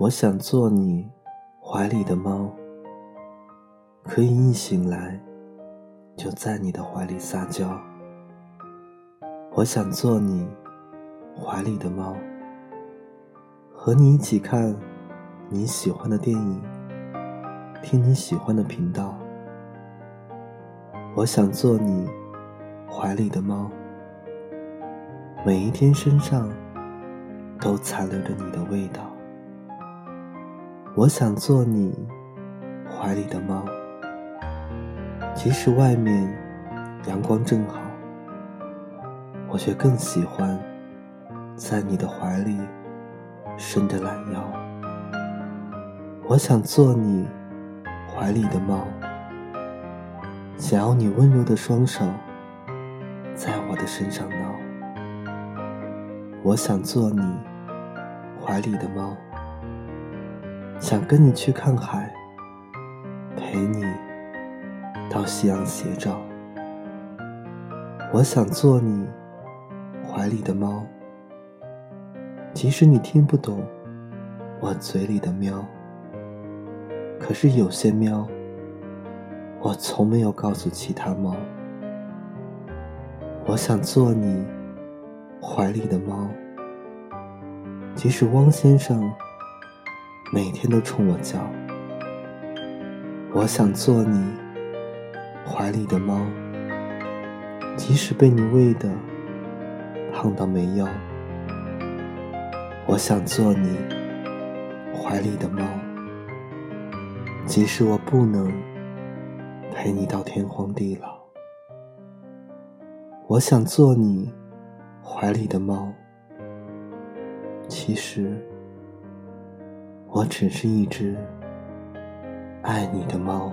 我想做你怀里的猫，可以一醒来就在你的怀里撒娇。我想做你怀里的猫，和你一起看你喜欢的电影，听你喜欢的频道。我想做你怀里的猫，每一天身上都残留着你的味道。我想做你怀里的猫，即使外面阳光正好，我却更喜欢在你的怀里伸着懒腰。我想做你怀里的猫，想要你温柔的双手在我的身上挠。我想做你怀里的猫。想跟你去看海，陪你到夕阳斜照。我想做你怀里的猫，即使你听不懂我嘴里的喵，可是有些喵，我从没有告诉其他猫。我想做你怀里的猫，即使汪先生。每天都冲我叫，我想做你怀里的猫，即使被你喂的胖到没腰。我想做你怀里的猫，即使我不能陪你到天荒地老。我想做你怀里的猫，其实。我只是一只爱你的猫。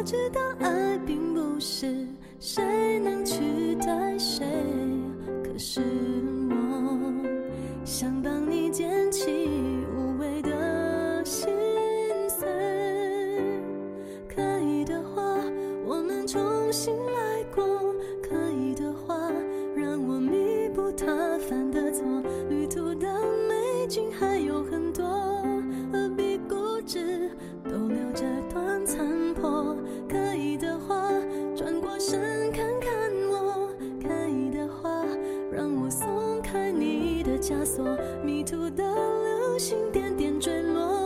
我知道爱并不是谁能取代谁，可是我想帮你捡起无谓的心碎。可以的话，我们重新来过；可以的话，让我弥补他犯的错。旅途的美景还有很多，枷锁。迷途的流星点点坠落，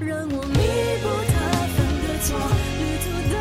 让我弥补他犯的错，旅途。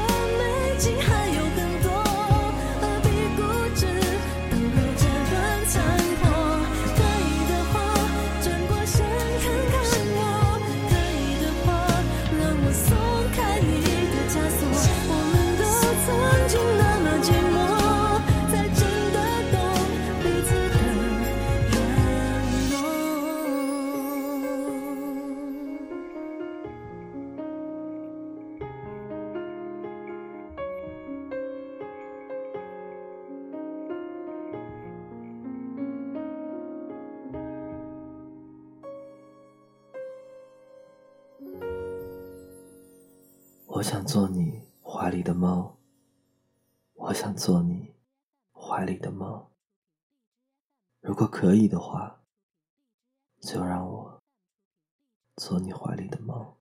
我想做你怀里的猫，我想做你怀里的猫。如果可以的话，就让我做你怀里的猫。